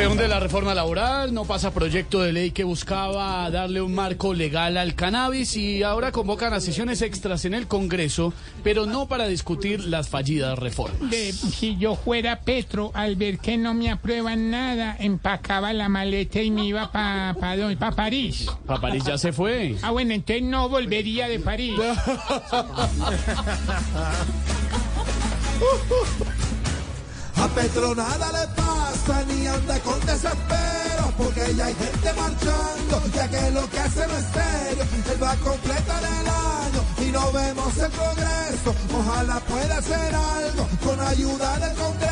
Se hunde la reforma laboral, no pasa proyecto de ley que buscaba darle un marco legal al cannabis y ahora convocan a sesiones extras en el Congreso, pero no para discutir las fallidas reformas. De- si yo fuera Petro, al ver que no me aprueban nada, empacaba la maleta y me iba para pa, pa París. Pa' París ya se fue. Ah, bueno, entonces no volvería de París. A Petro nada le pasa ni anda con desespero porque ya hay gente marchando ya que lo que hace no es serio él va a completar el año y no vemos el progreso ojalá pueda hacer algo con ayuda del Congreso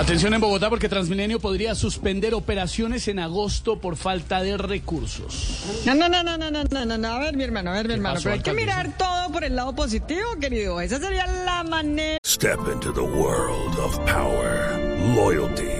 Atención en Bogotá porque Transmilenio podría suspender operaciones en agosto por falta de recursos. No, no, no, no, no, no, no, no, a ver mi hermano, a ver mi hermano, pero hay que mirar todo por el lado positivo, querido. Esa sería la manera. Step into the world of power, loyalty.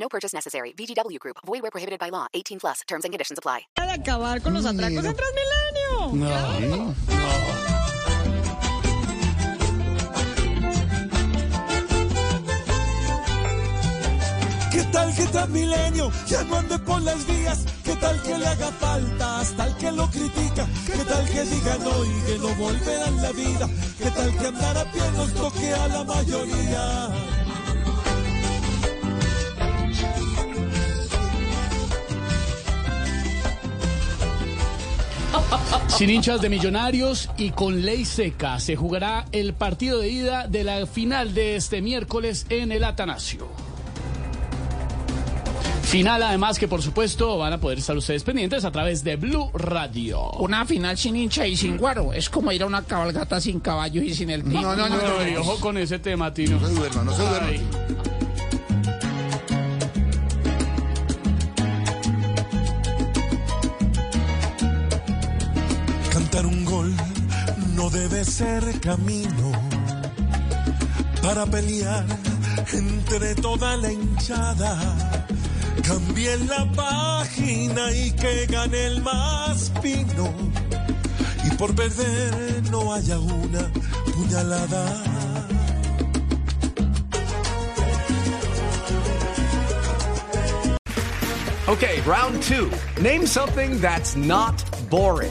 No purchase necessary. VGW Group. Void where prohibited by law. 18 plus. Terms and conditions apply. de acabar con los atracos en Transmilenio. ¿Qué tal que Transmilenio ya no ande por las vías? ¿Qué tal que le haga falta hasta el que lo critica? ¿Qué tal que digan hoy que no volverán la vida? ¿Qué tal que andar a pie nos toque a la mayoría? Sin hinchas de millonarios y con ley seca se jugará el partido de ida de la final de este miércoles en el Atanasio. Final además que por supuesto van a poder estar ustedes pendientes a través de Blue Radio. Una final sin hincha y sin guaro. Es como ir a una cabalgata sin caballos y sin el pico. No, no, no, ojo con ese tema, Tino. No se duerma, no se duerma. Un gol no debe ser camino para pelear entre toda la hinchada. Cambien la página y que gane el más fino. Y por perder no haya una puñalada. Okay, round two. Name something that's not boring.